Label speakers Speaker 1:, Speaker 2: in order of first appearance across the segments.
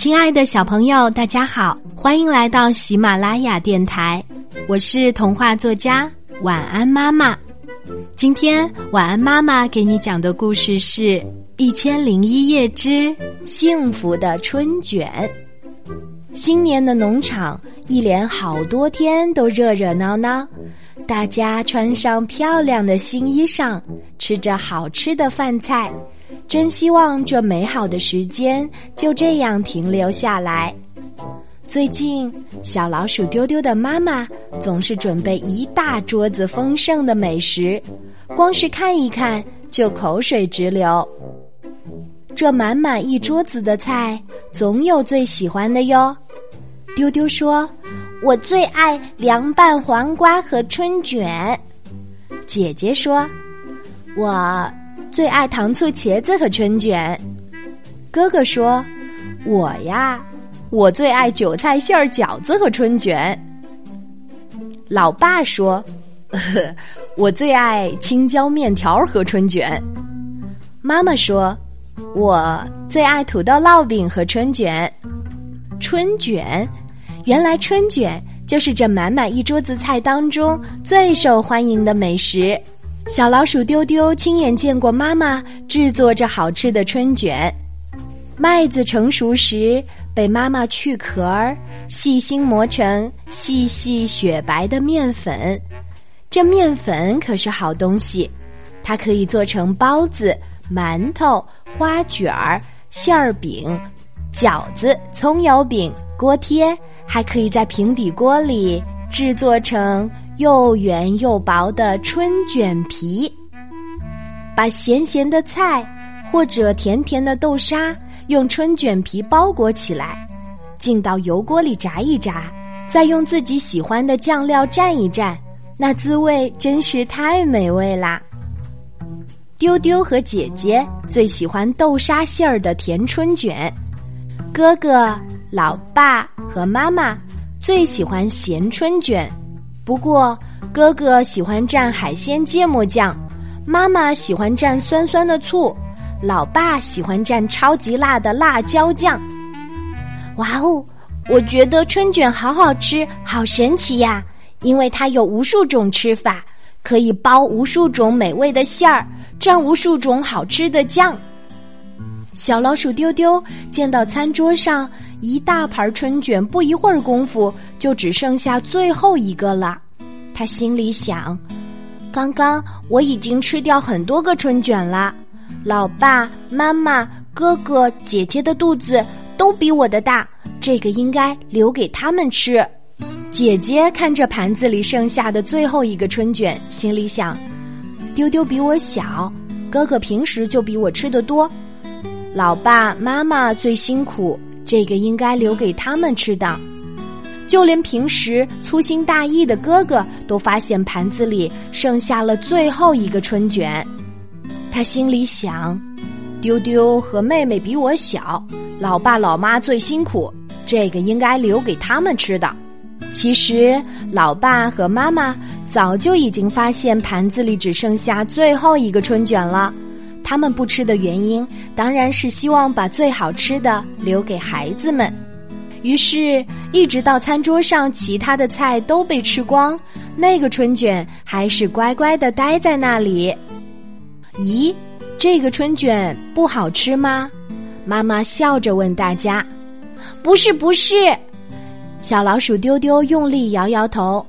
Speaker 1: 亲爱的小朋友，大家好，欢迎来到喜马拉雅电台，我是童话作家晚安妈妈。今天晚安妈妈给你讲的故事是《一千零一夜之幸福的春卷》。新年的农场一连好多天都热热闹闹，大家穿上漂亮的新衣裳，吃着好吃的饭菜。真希望这美好的时间就这样停留下来。最近，小老鼠丢丢的妈妈总是准备一大桌子丰盛的美食，光是看一看就口水直流。这满满一桌子的菜，总有最喜欢的哟。丢丢说：“
Speaker 2: 我最爱凉拌黄瓜和春卷。”
Speaker 1: 姐姐说：“我。”最爱糖醋茄子和春卷，哥哥说：“我呀，我最爱韭菜馅儿饺子和春卷。”老爸说：“ 我最爱青椒面条和春卷。”妈妈说：“我最爱土豆烙饼和春卷。”春卷，原来春卷就是这满满一桌子菜当中最受欢迎的美食。小老鼠丢丢亲眼见过妈妈制作着好吃的春卷，麦子成熟时被妈妈去壳儿，细心磨成细细雪白的面粉。这面粉可是好东西，它可以做成包子、馒头、花卷儿、馅儿饼、饺子、葱油饼、锅贴，还可以在平底锅里制作成。又圆又薄的春卷皮，把咸咸的菜或者甜甜的豆沙用春卷皮包裹起来，进到油锅里炸一炸，再用自己喜欢的酱料蘸一蘸，那滋味真是太美味啦！丢丢和姐姐最喜欢豆沙馅儿的甜春卷，哥哥、老爸和妈妈最喜欢咸春卷。不过，哥哥喜欢蘸海鲜芥末酱，妈妈喜欢蘸酸酸的醋，老爸喜欢蘸超级辣的辣椒酱。
Speaker 2: 哇哦，我觉得春卷好好吃，好神奇呀！因为它有无数种吃法，可以包无数种美味的馅儿，蘸无数种好吃的酱。
Speaker 1: 小老鼠丢丢见到餐桌上。一大盘春卷，不一会儿功夫就只剩下最后一个了。他心里想：
Speaker 2: 刚刚我已经吃掉很多个春卷了，老爸、妈妈、哥哥、姐姐的肚子都比我的大，这个应该留给他们吃。
Speaker 1: 姐姐看着盘子里剩下的最后一个春卷，心里想：丢丢比我小，哥哥平时就比我吃的多，老爸妈妈最辛苦。这个应该留给他们吃的，就连平时粗心大意的哥哥都发现盘子里剩下了最后一个春卷。他心里想：丢丢和妹妹比我小，老爸老妈最辛苦，这个应该留给他们吃的。其实，老爸和妈妈早就已经发现盘子里只剩下最后一个春卷了。他们不吃的原因，当然是希望把最好吃的留给孩子们。于是，一直到餐桌上其他的菜都被吃光，那个春卷还是乖乖的待在那里。咦，这个春卷不好吃吗？妈妈笑着问大家：“
Speaker 2: 不是，不是。”
Speaker 1: 小老鼠丢丢用力摇摇头。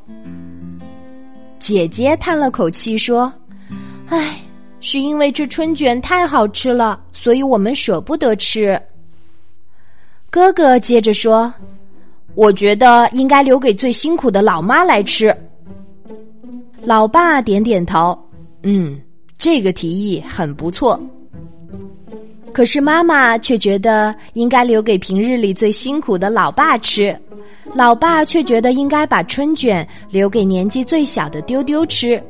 Speaker 1: 姐姐叹了口气说：“
Speaker 2: 唉。”是因为这春卷太好吃了，所以我们舍不得吃。
Speaker 1: 哥哥接着说：“我觉得应该留给最辛苦的老妈来吃。”老爸点点头：“嗯，这个提议很不错。”可是妈妈却觉得应该留给平日里最辛苦的老爸吃，老爸却觉得应该把春卷留给年纪最小的丢丢吃。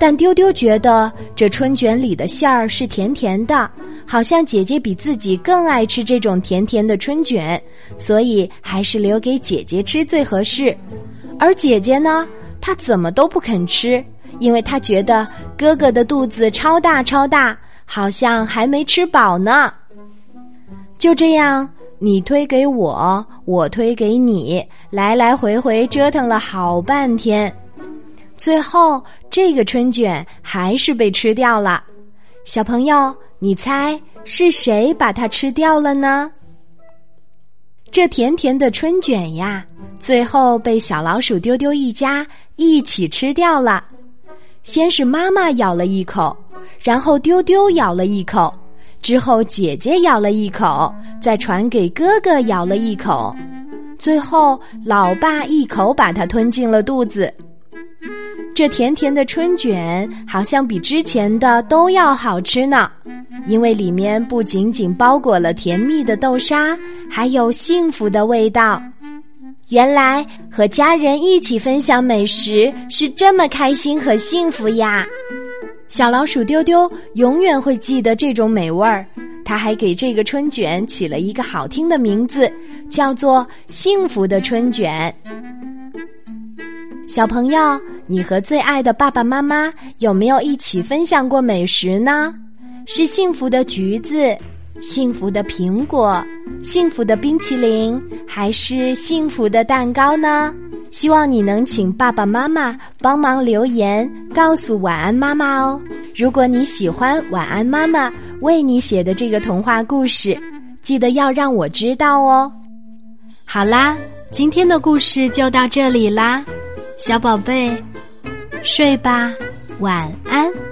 Speaker 1: 但丢丢觉得这春卷里的馅儿是甜甜的，好像姐姐比自己更爱吃这种甜甜的春卷，所以还是留给姐姐吃最合适。而姐姐呢，她怎么都不肯吃，因为她觉得哥哥的肚子超大超大，好像还没吃饱呢。就这样，你推给我，我推给你，来来回回折腾了好半天，最后这个春卷还是被吃掉了。小朋友，你猜是谁把它吃掉了呢？这甜甜的春卷呀，最后被小老鼠丢丢一家一起吃掉了。先是妈妈咬了一口，然后丢丢咬了一口，之后姐姐咬了一口，再传给哥哥咬了一口，最后老爸一口把它吞进了肚子。这甜甜的春卷好像比之前的都要好吃呢，因为里面不仅仅包裹了甜蜜的豆沙，还有幸福的味道。
Speaker 2: 原来和家人一起分享美食是这么开心和幸福呀！
Speaker 1: 小老鼠丢丢永远会记得这种美味儿，他还给这个春卷起了一个好听的名字，叫做“幸福的春卷”。小朋友，你和最爱的爸爸妈妈有没有一起分享过美食呢？是幸福的橘子、幸福的苹果、幸福的冰淇淋，还是幸福的蛋糕呢？希望你能请爸爸妈妈帮忙留言，告诉晚安妈妈哦。如果你喜欢晚安妈妈为你写的这个童话故事，记得要让我知道哦。好啦，今天的故事就到这里啦。小宝贝，睡吧，晚安。